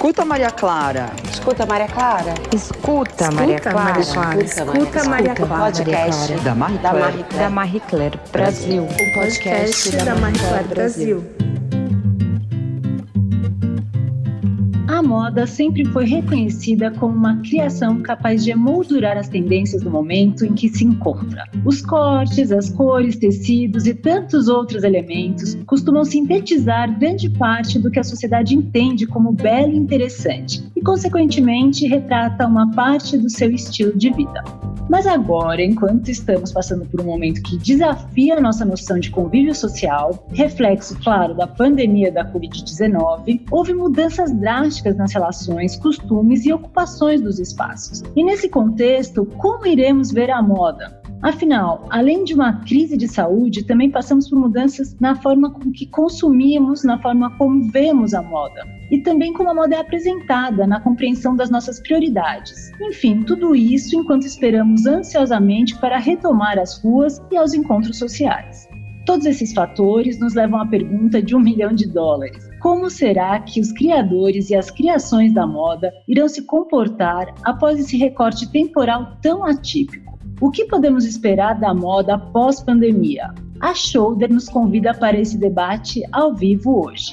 Escuta, Maria Clara. Escuta, Maria Clara. Escuta, Maria Clara. Escuta, Maria Clara. Podcast Da Marie da Claire. Marie Da Claire. Marie Claire Brasil. Um podcast da Marie Claire Brasil. Moda sempre foi reconhecida como uma criação capaz de emoldurar as tendências do momento em que se encontra. Os cortes, as cores, tecidos e tantos outros elementos costumam sintetizar grande parte do que a sociedade entende como belo e interessante e, consequentemente, retrata uma parte do seu estilo de vida. Mas agora, enquanto estamos passando por um momento que desafia a nossa noção de convívio social, reflexo, claro, da pandemia da Covid-19, houve mudanças drásticas nas relações, costumes e ocupações dos espaços. E nesse contexto, como iremos ver a moda? Afinal, além de uma crise de saúde, também passamos por mudanças na forma com que consumimos, na forma como vemos a moda. E também como a moda é apresentada, na compreensão das nossas prioridades. Enfim, tudo isso enquanto esperamos ansiosamente para retomar as ruas e aos encontros sociais. Todos esses fatores nos levam à pergunta de um milhão de dólares. Como será que os criadores e as criações da moda irão se comportar após esse recorte temporal tão atípico? O que podemos esperar da moda pós-pandemia? A Shoulder nos convida para esse debate ao vivo hoje.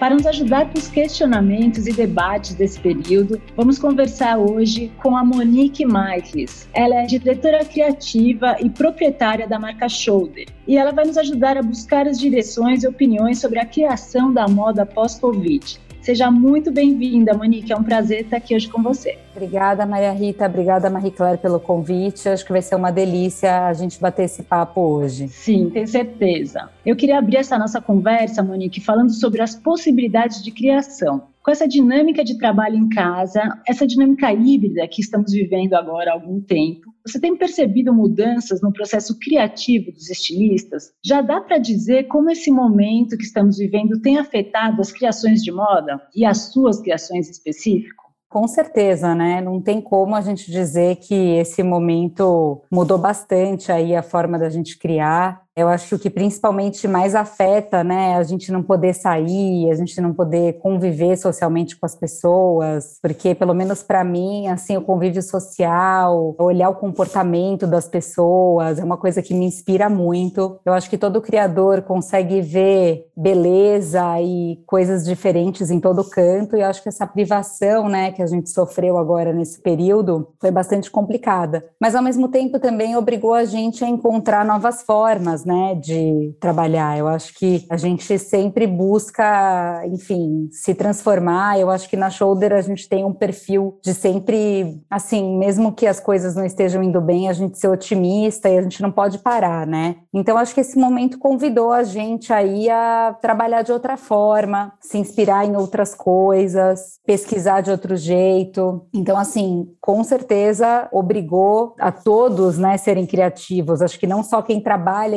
Para nos ajudar com os questionamentos e debates desse período, vamos conversar hoje com a Monique Maiklis. Ela é diretora criativa e proprietária da marca Shoulder. E ela vai nos ajudar a buscar as direções e opiniões sobre a criação da moda pós-Covid. Seja muito bem-vinda, Monique. É um prazer estar aqui hoje com você. Obrigada, Maria Rita. Obrigada, Marie Claire, pelo convite. Acho que vai ser uma delícia a gente bater esse papo hoje. Sim, tenho certeza. Eu queria abrir essa nossa conversa, Monique, falando sobre as possibilidades de criação. Com essa dinâmica de trabalho em casa, essa dinâmica híbrida que estamos vivendo agora há algum tempo, você tem percebido mudanças no processo criativo dos estilistas? Já dá para dizer como esse momento que estamos vivendo tem afetado as criações de moda e as suas criações em específico? Com certeza, né? Não tem como a gente dizer que esse momento mudou bastante aí a forma da gente criar. Eu acho que o que principalmente mais afeta, né, a gente não poder sair, a gente não poder conviver socialmente com as pessoas, porque pelo menos para mim, assim, o convívio social, olhar o comportamento das pessoas, é uma coisa que me inspira muito. Eu acho que todo criador consegue ver beleza e coisas diferentes em todo canto, e eu acho que essa privação, né, que a gente sofreu agora nesse período foi bastante complicada. Mas ao mesmo tempo também obrigou a gente a encontrar novas formas, né, de trabalhar. Eu acho que a gente sempre busca, enfim, se transformar. Eu acho que na Shoulder a gente tem um perfil de sempre, assim, mesmo que as coisas não estejam indo bem, a gente ser otimista e a gente não pode parar, né? Então acho que esse momento convidou a gente aí a trabalhar de outra forma, se inspirar em outras coisas, pesquisar de outro jeito. Então assim, com certeza obrigou a todos, né, serem criativos. Acho que não só quem trabalha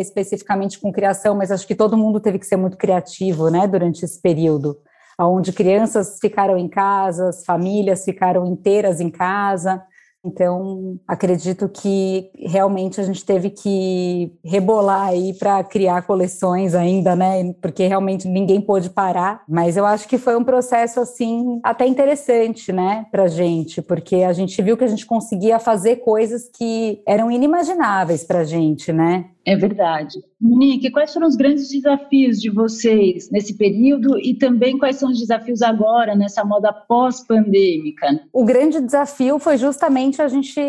com criação, mas acho que todo mundo teve que ser muito criativo, né, durante esse período, onde crianças ficaram em casa, as famílias ficaram inteiras em casa. Então, acredito que realmente a gente teve que rebolar aí para criar coleções ainda, né? Porque realmente ninguém pôde parar. Mas eu acho que foi um processo, assim, até interessante, né, para gente, porque a gente viu que a gente conseguia fazer coisas que eram inimagináveis para gente, né? É verdade. Monique, quais foram os grandes desafios de vocês nesse período e também quais são os desafios agora nessa moda pós-pandêmica? O grande desafio foi justamente a gente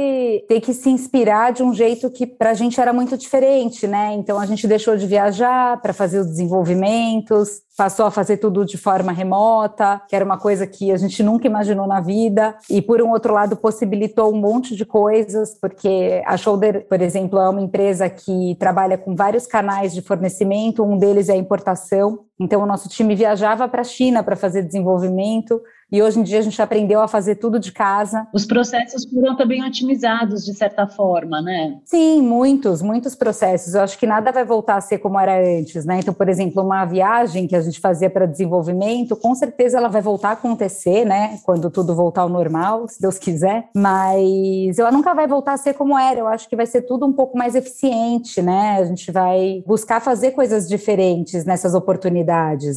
ter que se inspirar de um jeito que para a gente era muito diferente, né? Então a gente deixou de viajar para fazer os desenvolvimentos, passou a fazer tudo de forma remota, que era uma coisa que a gente nunca imaginou na vida, e por um outro lado possibilitou um monte de coisas, porque a Shoulder, por exemplo, é uma empresa que trabalha com vários canais de fornecimento, um deles é a importação, Então, o nosso time viajava para a China para fazer desenvolvimento e hoje em dia a gente aprendeu a fazer tudo de casa. Os processos foram também otimizados, de certa forma, né? Sim, muitos, muitos processos. Eu acho que nada vai voltar a ser como era antes, né? Então, por exemplo, uma viagem que a gente fazia para desenvolvimento, com certeza ela vai voltar a acontecer, né? Quando tudo voltar ao normal, se Deus quiser. Mas ela nunca vai voltar a ser como era. Eu acho que vai ser tudo um pouco mais eficiente, né? A gente vai buscar fazer coisas diferentes nessas oportunidades,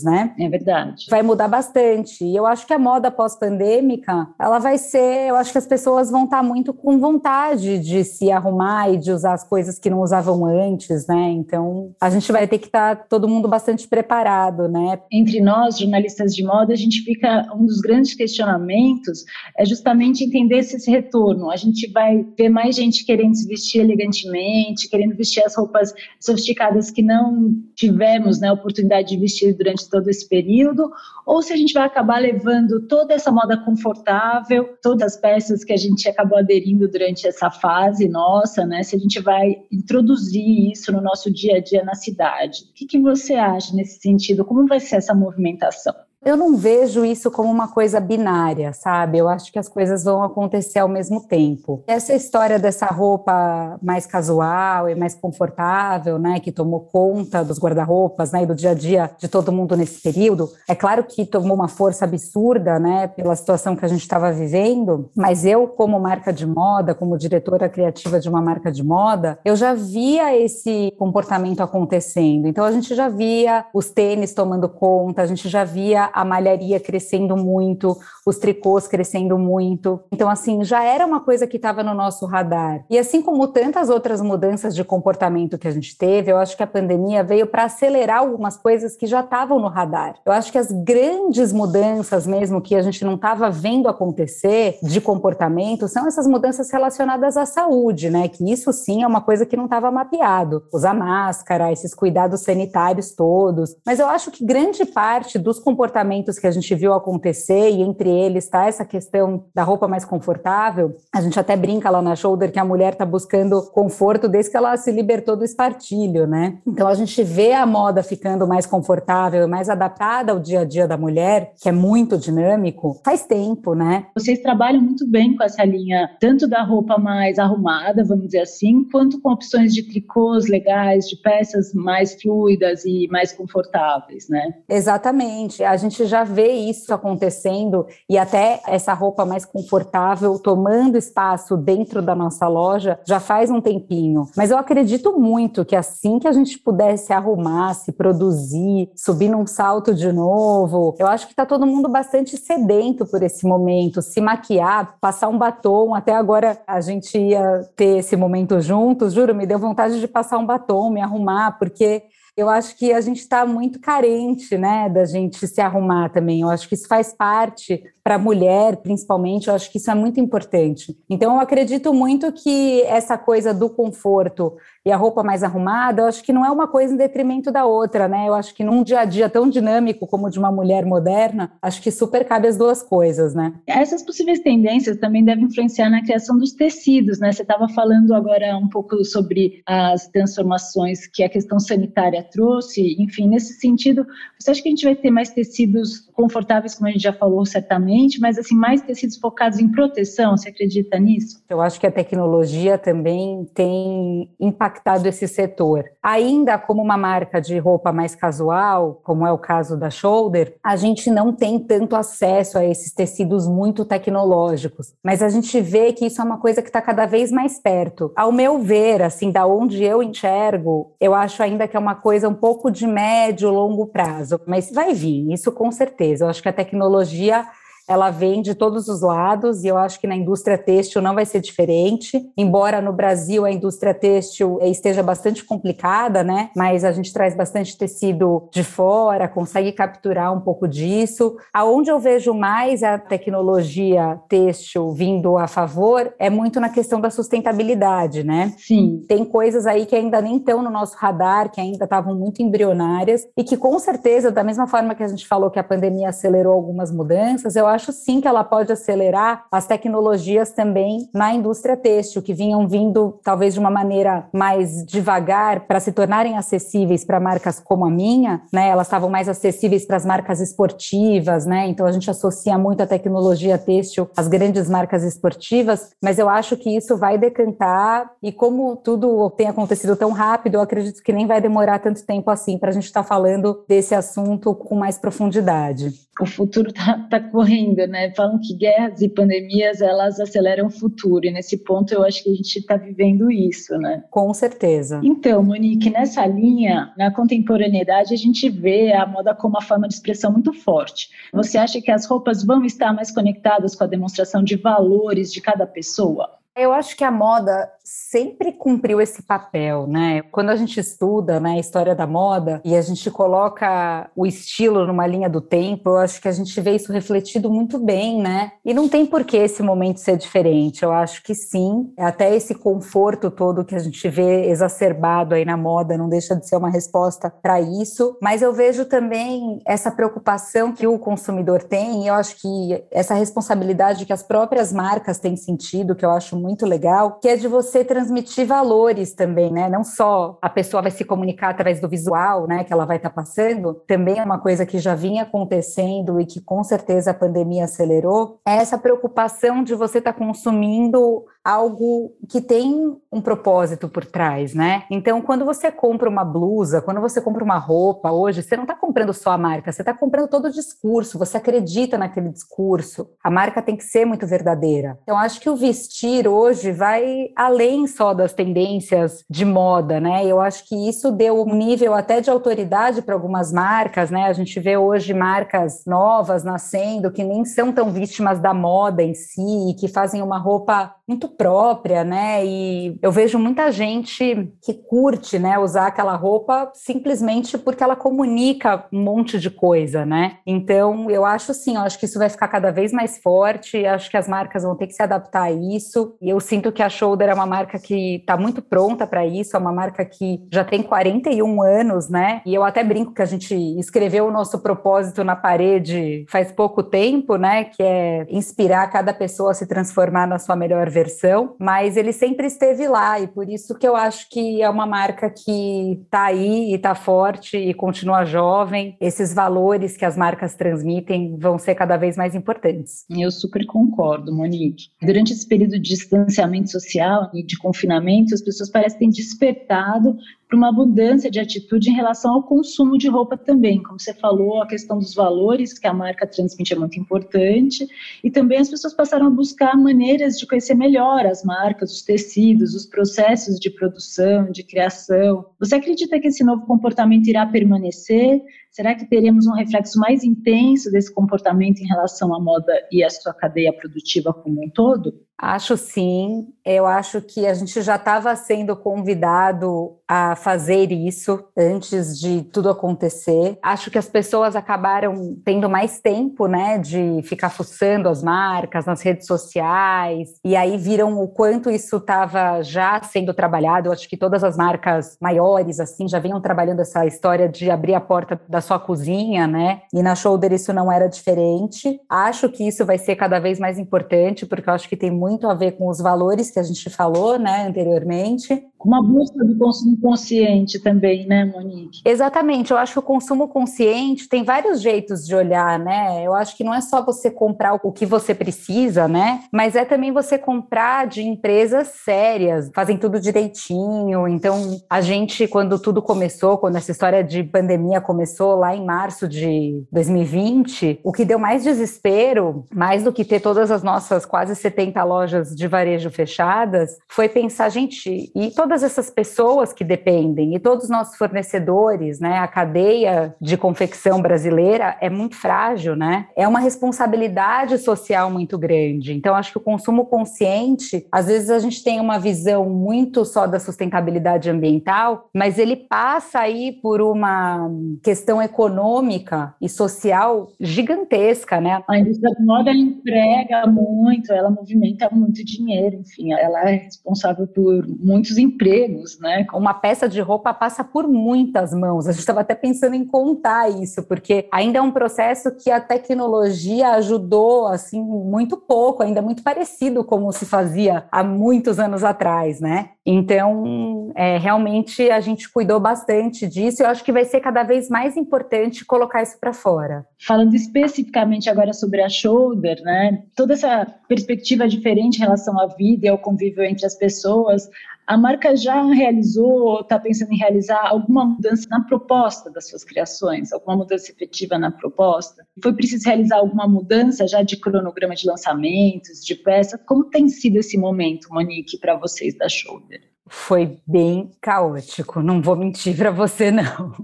né? É verdade. Vai mudar bastante. E eu acho que a moda moda pós-pandêmica, ela vai ser, eu acho que as pessoas vão estar muito com vontade de se arrumar e de usar as coisas que não usavam antes, né? Então, a gente vai ter que estar todo mundo bastante preparado, né? Entre nós, jornalistas de moda, a gente fica um dos grandes questionamentos é justamente entender se esse retorno. A gente vai ver mais gente querendo se vestir elegantemente, querendo vestir as roupas sofisticadas que não tivemos, né, oportunidade de vestir durante todo esse período, ou se a gente vai acabar levando toda essa moda confortável, todas as peças que a gente acabou aderindo durante essa fase nossa, né? Se a gente vai introduzir isso no nosso dia a dia na cidade. O que, que você acha nesse sentido? Como vai ser essa movimentação? Eu não vejo isso como uma coisa binária, sabe? Eu acho que as coisas vão acontecer ao mesmo tempo. Essa história dessa roupa mais casual e mais confortável, né, que tomou conta dos guarda-roupas, né, e do dia a dia de todo mundo nesse período, é claro que tomou uma força absurda, né, pela situação que a gente estava vivendo, mas eu, como marca de moda, como diretora criativa de uma marca de moda, eu já via esse comportamento acontecendo. Então a gente já via os tênis tomando conta, a gente já via a malharia crescendo muito, os tricôs crescendo muito. Então, assim, já era uma coisa que estava no nosso radar. E assim como tantas outras mudanças de comportamento que a gente teve, eu acho que a pandemia veio para acelerar algumas coisas que já estavam no radar. Eu acho que as grandes mudanças mesmo que a gente não estava vendo acontecer de comportamento são essas mudanças relacionadas à saúde, né? Que isso sim é uma coisa que não estava mapeado. Usar máscara, esses cuidados sanitários todos. Mas eu acho que grande parte dos comportamentos comportamentos que a gente viu acontecer, e entre eles está essa questão da roupa mais confortável. A gente até brinca lá na Shoulder que a mulher está buscando conforto desde que ela se libertou do espartilho, né? Então a gente vê a moda ficando mais confortável, mais adaptada ao dia a dia da mulher, que é muito dinâmico, faz tempo, né? Vocês trabalham muito bem com essa linha, tanto da roupa mais arrumada, vamos dizer assim, quanto com opções de tricôs legais, de peças mais fluidas e mais confortáveis, né? Exatamente. A gente gente já vê isso acontecendo e até essa roupa mais confortável tomando espaço dentro da nossa loja já faz um tempinho. Mas eu acredito muito que assim que a gente pudesse arrumar, se produzir, subir num salto de novo, eu acho que está todo mundo bastante sedento por esse momento, se maquiar, passar um batom. Até agora a gente ia ter esse momento juntos, juro, me deu vontade de passar um batom, me arrumar, porque eu acho que a gente está muito carente, né, da gente se arrumar também. Eu acho que isso faz parte para a mulher, principalmente, eu acho que isso é muito importante. Então, eu acredito muito que essa coisa do conforto e a roupa mais arrumada, eu acho que não é uma coisa em detrimento da outra, né? Eu acho que num dia a dia tão dinâmico como o de uma mulher moderna, acho que super cabe as duas coisas, né? Essas possíveis tendências também devem influenciar na criação dos tecidos, né? Você estava falando agora um pouco sobre as transformações que a questão sanitária trouxe, enfim, nesse sentido, você acha que a gente vai ter mais tecidos confortáveis, como a gente já falou, certamente? Mas assim, mais tecidos focados em proteção, você acredita nisso? Eu acho que a tecnologia também tem impactado esse setor. Ainda como uma marca de roupa mais casual, como é o caso da Shoulder, a gente não tem tanto acesso a esses tecidos muito tecnológicos, mas a gente vê que isso é uma coisa que está cada vez mais perto. Ao meu ver, assim, da onde eu enxergo, eu acho ainda que é uma coisa um pouco de médio, longo prazo, mas vai vir, isso com certeza. Eu acho que a tecnologia ela vem de todos os lados e eu acho que na indústria têxtil não vai ser diferente, embora no Brasil a indústria têxtil esteja bastante complicada, né? Mas a gente traz bastante tecido de fora, consegue capturar um pouco disso. Aonde eu vejo mais a tecnologia têxtil vindo a favor é muito na questão da sustentabilidade, né? Sim. Tem coisas aí que ainda nem estão no nosso radar, que ainda estavam muito embrionárias e que com certeza, da mesma forma que a gente falou que a pandemia acelerou algumas mudanças, eu acho acho sim que ela pode acelerar as tecnologias também na indústria têxtil, que vinham vindo talvez de uma maneira mais devagar para se tornarem acessíveis para marcas como a minha, né? Elas estavam mais acessíveis para as marcas esportivas, né? Então a gente associa muito a tecnologia têxtil às grandes marcas esportivas, mas eu acho que isso vai decantar e como tudo tem acontecido tão rápido, eu acredito que nem vai demorar tanto tempo assim para a gente estar tá falando desse assunto com mais profundidade. O futuro está tá correndo, né? Falam que guerras e pandemias elas aceleram o futuro e nesse ponto eu acho que a gente está vivendo isso, né? Com certeza. Então, Monique, nessa linha, na contemporaneidade a gente vê a moda como uma forma de expressão muito forte. Você acha que as roupas vão estar mais conectadas com a demonstração de valores de cada pessoa? Eu acho que a moda sempre cumpriu esse papel, né? Quando a gente estuda né, a história da moda e a gente coloca o estilo numa linha do tempo, eu acho que a gente vê isso refletido muito bem, né? E não tem por que esse momento ser diferente. Eu acho que sim, até esse conforto todo que a gente vê exacerbado aí na moda não deixa de ser uma resposta para isso. Mas eu vejo também essa preocupação que o consumidor tem, e eu acho que essa responsabilidade que as próprias marcas têm sentido, que eu acho muito legal, que é de você transmitir valores também, né? Não só a pessoa vai se comunicar através do visual, né, que ela vai estar tá passando, também é uma coisa que já vinha acontecendo e que com certeza a pandemia acelerou, é essa preocupação de você estar tá consumindo algo que tem um propósito por trás, né? Então, quando você compra uma blusa, quando você compra uma roupa hoje, você não está comprando só a marca, você está comprando todo o discurso, você acredita naquele discurso. A marca tem que ser muito verdadeira. Então, acho que o vestir hoje vai além só das tendências de moda, né? Eu acho que isso deu um nível até de autoridade para algumas marcas, né? A gente vê hoje marcas novas nascendo que nem são tão vítimas da moda em si, que fazem uma roupa muito própria, né? E eu vejo muita gente que curte, né, usar aquela roupa simplesmente porque ela comunica um monte de coisa, né? Então, eu acho sim, eu acho que isso vai ficar cada vez mais forte, acho que as marcas vão ter que se adaptar a isso. E eu sinto que a Shoulder é uma marca que está muito pronta para isso, é uma marca que já tem 41 anos, né? E eu até brinco que a gente escreveu o nosso propósito na parede faz pouco tempo, né, que é inspirar cada pessoa a se transformar na sua melhor versão, mas ele sempre esteve lá e por isso que eu acho que é uma marca que está aí e está forte e continua jovem. Esses valores que as marcas transmitem vão ser cada vez mais importantes. Eu super concordo, Monique. Durante esse período de distanciamento social e de confinamento, as pessoas parecem ter despertado para uma mudança de atitude em relação ao consumo de roupa também. Como você falou, a questão dos valores que a marca transmite é muito importante e também as pessoas passaram a buscar maneiras de conhecer melhor as marcas, os tecidos, os processos de produção, de criação. Você acredita que esse novo comportamento irá permanecer? Será que teremos um reflexo mais intenso desse comportamento em relação à moda e à sua cadeia produtiva como um todo? Acho sim. Eu acho que a gente já estava sendo convidado a fazer isso antes de tudo acontecer. Acho que as pessoas acabaram tendo mais tempo, né, de ficar fuçando as marcas nas redes sociais e aí viram o quanto isso estava já sendo trabalhado. Eu acho que todas as marcas maiores assim já vinham trabalhando essa história de abrir a porta da sua cozinha, né? E na Shoulder isso não era diferente. Acho que isso vai ser cada vez mais importante porque eu acho que tem muito muito a ver com os valores que a gente falou, né, anteriormente. Uma busca do consumo consciente também, né, Monique? Exatamente. Eu acho que o consumo consciente tem vários jeitos de olhar, né? Eu acho que não é só você comprar o que você precisa, né? Mas é também você comprar de empresas sérias, fazem tudo direitinho. Então, a gente, quando tudo começou, quando essa história de pandemia começou lá em março de 2020, o que deu mais desespero, mais do que ter todas as nossas quase 70 lojas de varejo fechadas, foi pensar, gente, e todas essas pessoas que dependem, e todos os nossos fornecedores, né? A cadeia de confecção brasileira é muito frágil, né? É uma responsabilidade social muito grande. Então, acho que o consumo consciente, às vezes a gente tem uma visão muito só da sustentabilidade ambiental, mas ele passa aí por uma questão econômica e social gigantesca, né? A indústria da moda emprega muito, ela movimenta muito dinheiro, enfim, ela é responsável por muitos empregos, né? Uma peça de roupa passa por muitas mãos. A gente estava até pensando em contar isso, porque ainda é um processo que a tecnologia ajudou assim muito pouco, ainda muito parecido como se fazia há muitos anos atrás, né? Então, é, realmente a gente cuidou bastante disso. Eu acho que vai ser cada vez mais importante colocar isso para fora. Falando especificamente agora sobre a Shoulder, né? Toda essa perspectiva diferente em relação à vida e ao convívio entre as pessoas, a marca já realizou ou está pensando em realizar alguma mudança na proposta das suas criações, alguma mudança efetiva na proposta? Foi preciso realizar alguma mudança já de cronograma de lançamentos, de peça? Como tem sido esse momento, Monique, para vocês da Shoulder? Foi bem caótico, não vou mentir para você, não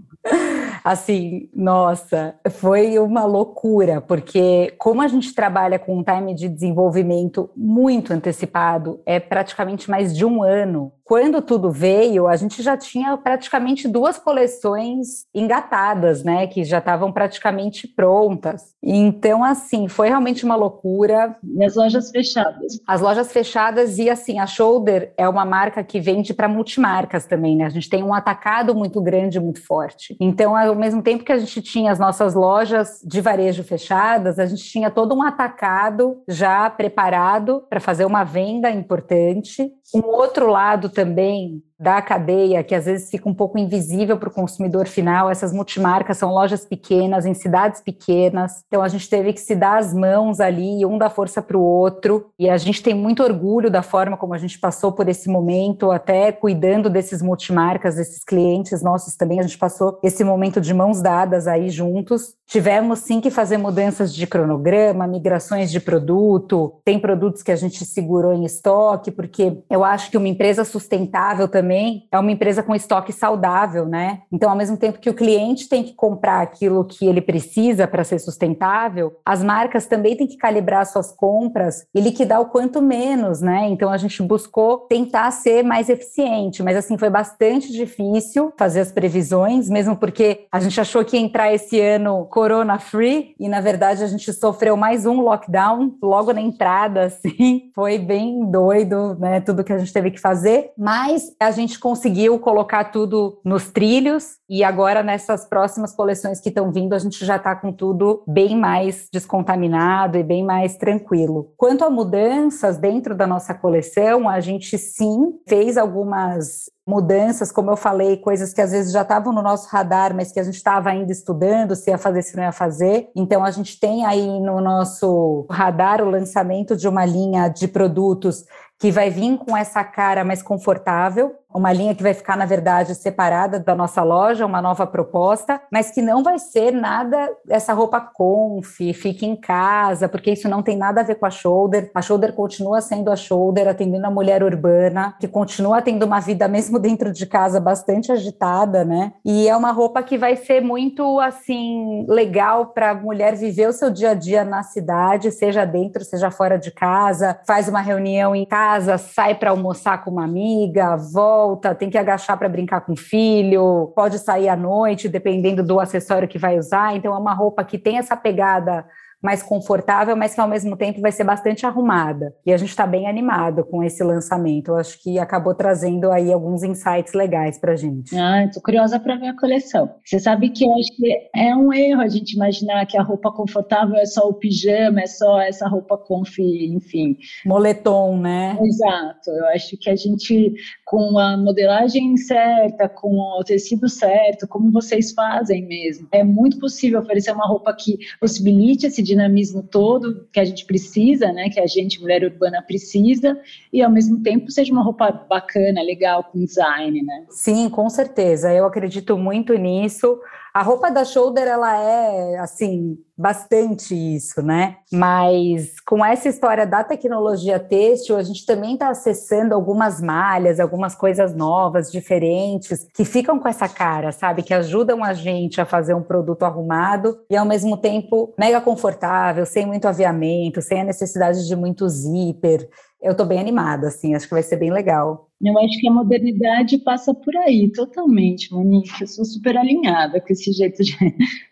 assim, nossa, foi uma loucura, porque como a gente trabalha com um time de desenvolvimento muito antecipado, é praticamente mais de um ano. Quando tudo veio, a gente já tinha praticamente duas coleções engatadas, né, que já estavam praticamente prontas. Então, assim, foi realmente uma loucura. E as lojas fechadas? As lojas fechadas e, assim, a Shoulder é uma marca que vende para multimarcas também, né? A gente tem um atacado muito grande, muito forte. Então, ao mesmo tempo que a gente tinha as nossas lojas de varejo fechadas, a gente tinha todo um atacado já preparado para fazer uma venda importante. Um outro lado também da cadeia, que às vezes fica um pouco invisível para o consumidor final. Essas multimarcas são lojas pequenas, em cidades pequenas. Então a gente teve que se dar as mãos ali, um dar força para o outro. E a gente tem muito orgulho da forma como a gente passou por esse momento, até cuidando desses multimarcas, desses clientes nossos também. A gente passou esse momento de mãos dadas aí juntos. Tivemos sim que fazer mudanças de cronograma, migrações de produto. Tem produtos que a gente segurou em estoque, porque eu acho que uma empresa sustentável também também é uma empresa com estoque saudável, né? Então, ao mesmo tempo que o cliente tem que comprar aquilo que ele precisa para ser sustentável, as marcas também têm que calibrar suas compras e liquidar o quanto menos, né? Então, a gente buscou tentar ser mais eficiente, mas assim foi bastante difícil fazer as previsões, mesmo porque a gente achou que ia entrar esse ano corona free e na verdade a gente sofreu mais um lockdown logo na entrada, assim, foi bem doido, né? Tudo que a gente teve que fazer, mas a gente gente conseguiu colocar tudo nos trilhos e agora nessas próximas coleções que estão vindo, a gente já está com tudo bem mais descontaminado e bem mais tranquilo. Quanto a mudanças dentro da nossa coleção, a gente sim fez algumas mudanças, como eu falei, coisas que às vezes já estavam no nosso radar, mas que a gente estava ainda estudando se ia fazer, se não ia fazer. Então a gente tem aí no nosso radar o lançamento de uma linha de produtos que vai vir com essa cara mais confortável, uma linha que vai ficar, na verdade, separada da nossa loja, uma nova proposta, mas que não vai ser nada essa roupa conf, fique em casa, porque isso não tem nada a ver com a shoulder. A shoulder continua sendo a shoulder, atendendo a mulher urbana, que continua tendo uma vida mesmo dentro de casa bastante agitada, né? E é uma roupa que vai ser muito assim legal para a mulher viver o seu dia a dia na cidade, seja dentro, seja fora de casa, faz uma reunião em casa, sai para almoçar com uma amiga, volta volta, tem que agachar para brincar com o filho, pode sair à noite, dependendo do acessório que vai usar. Então, é uma roupa que tem essa pegada mais confortável, mas que ao mesmo tempo vai ser bastante arrumada. E a gente está bem animado com esse lançamento. Eu acho que acabou trazendo aí alguns insights legais para a gente. Ah, estou curiosa para ver a coleção. Você sabe que eu acho que é um erro a gente imaginar que a roupa confortável é só o pijama, é só essa roupa conf, enfim. Moletom, né? Exato. Eu acho que a gente, com a modelagem certa, com o tecido certo, como vocês fazem mesmo, é muito possível oferecer uma roupa que possibilite esse dinamismo todo que a gente precisa, né, que a gente, mulher urbana, precisa, e ao mesmo tempo seja uma roupa bacana, legal, com design, né? Sim, com certeza. Eu acredito muito nisso. A roupa da shoulder, ela é, assim, bastante isso, né? Mas com essa história da tecnologia têxtil, a gente também está acessando algumas malhas, algumas coisas novas, diferentes, que ficam com essa cara, sabe? Que ajudam a gente a fazer um produto arrumado e ao mesmo tempo mega confortável, sem muito aviamento, sem a necessidade de muito zíper. Eu estou bem animada, assim, acho que vai ser bem legal. Eu acho que a modernidade passa por aí, totalmente, Monique. Eu sou super alinhada com esse jeito de,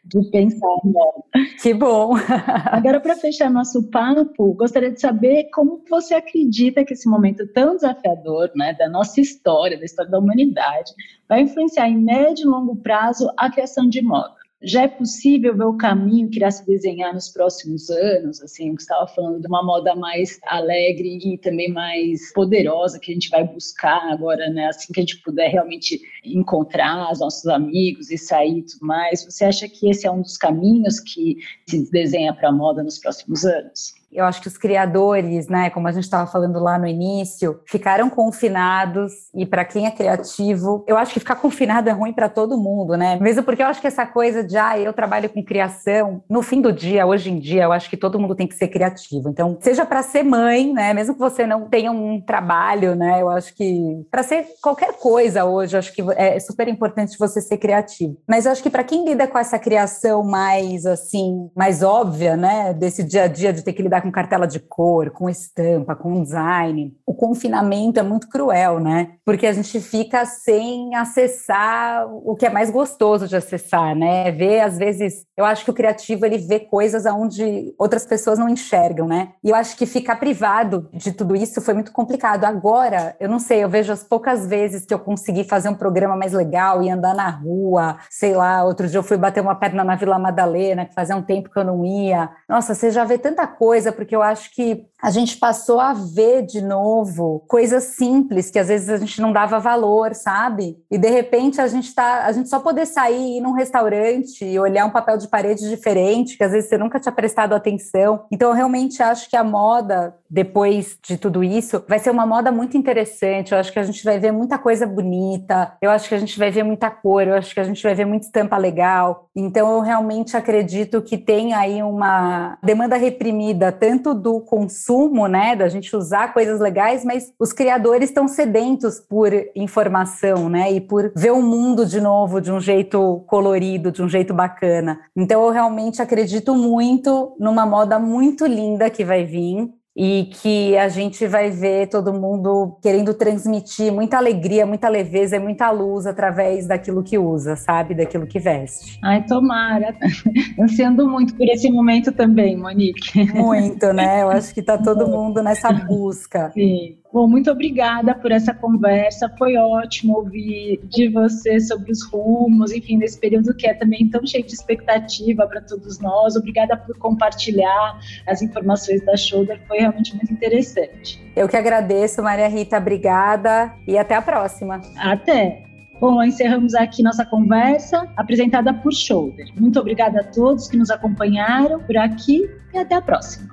de pensar. Né? Que bom! Agora, para fechar nosso papo, gostaria de saber como você acredita que esse momento tão desafiador, né, da nossa história, da história da humanidade, vai influenciar em médio e longo prazo a criação de moda já é possível ver o caminho que irá se desenhar nos próximos anos, assim, que estava falando de uma moda mais alegre e também mais poderosa que a gente vai buscar agora, né, assim que a gente puder realmente encontrar os nossos amigos e sair e tudo mais. Você acha que esse é um dos caminhos que se desenha para a moda nos próximos anos? Eu acho que os criadores, né, como a gente estava falando lá no início, ficaram confinados e para quem é criativo, eu acho que ficar confinado é ruim para todo mundo, né? Mesmo porque eu acho que essa coisa de ah, eu trabalho com criação, no fim do dia, hoje em dia, eu acho que todo mundo tem que ser criativo. Então, seja para ser mãe, né, mesmo que você não tenha um trabalho, né, eu acho que para ser qualquer coisa hoje, eu acho que é super importante você ser criativo. Mas eu acho que para quem lida com essa criação mais assim, mais óbvia, né, desse dia a dia de ter que lidar com cartela de cor, com estampa, com design. O confinamento é muito cruel, né? Porque a gente fica sem acessar o que é mais gostoso de acessar, né? Ver, às vezes, eu acho que o criativo ele vê coisas aonde outras pessoas não enxergam, né? E eu acho que ficar privado de tudo isso foi muito complicado. Agora, eu não sei, eu vejo as poucas vezes que eu consegui fazer um programa mais legal e andar na rua, sei lá, outro dia eu fui bater uma perna na Vila Madalena, que fazia um tempo que eu não ia. Nossa, você já vê tanta coisa coisa, porque eu acho que a gente passou a ver de novo coisas simples que às vezes a gente não dava valor, sabe? E de repente a gente tá, a gente só poder sair e ir num restaurante e olhar um papel de parede diferente, que às vezes você nunca tinha prestado atenção. Então eu realmente acho que a moda depois de tudo isso vai ser uma moda muito interessante. Eu acho que a gente vai ver muita coisa bonita. Eu acho que a gente vai ver muita cor, eu acho que a gente vai ver muita estampa legal. Então eu realmente acredito que tem aí uma demanda reprimida tanto do consumo, né, da gente usar coisas legais, mas os criadores estão sedentos por informação, né, e por ver o mundo de novo de um jeito colorido, de um jeito bacana. Então eu realmente acredito muito numa moda muito linda que vai vir e que a gente vai ver todo mundo querendo transmitir muita alegria, muita leveza e muita luz através daquilo que usa, sabe? Daquilo que veste. Ai, tomara. Ansiando muito por esse momento também, Monique. Muito, né? Eu acho que está todo mundo nessa busca. Sim. Bom, muito obrigada por essa conversa. Foi ótimo ouvir de você sobre os rumos, enfim, nesse período que é também tão cheio de expectativa para todos nós. Obrigada por compartilhar as informações da Shoulder. Foi realmente muito interessante. Eu que agradeço, Maria Rita. Obrigada e até a próxima. Até. Bom, encerramos aqui nossa conversa apresentada por Shoulder. Muito obrigada a todos que nos acompanharam por aqui e até a próxima.